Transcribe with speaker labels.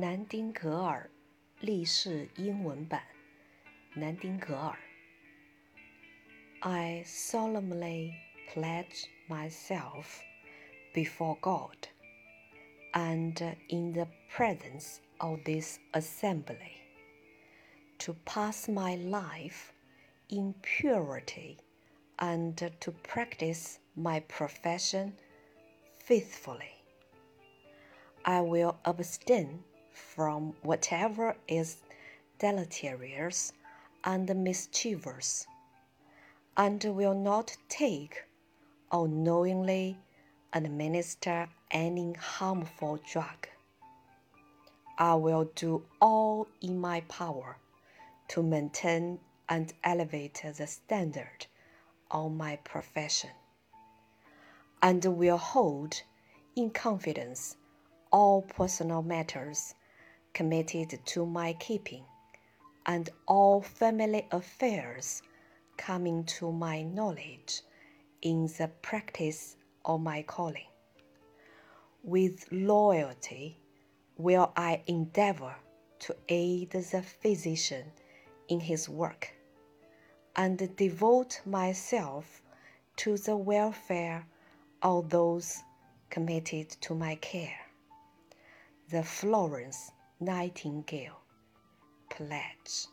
Speaker 1: 南丁格尔立誓英文版，南丁格尔。I solemnly pledge myself before God and in the presence of this assembly to pass my life in purity and to practice my profession faithfully. I will abstain from whatever is deleterious and mischievous, and will not take or knowingly administer any harmful drug. I will do all in my power to maintain and elevate the standard of my profession, and will hold in confidence all personal matters committed to my keeping, and all family affairs coming to my knowledge in the practice of my calling. With loyalty will I endeavor to aid the physician in his work and devote myself to the welfare of those committed to my care. The Florence Nightingale Pledge.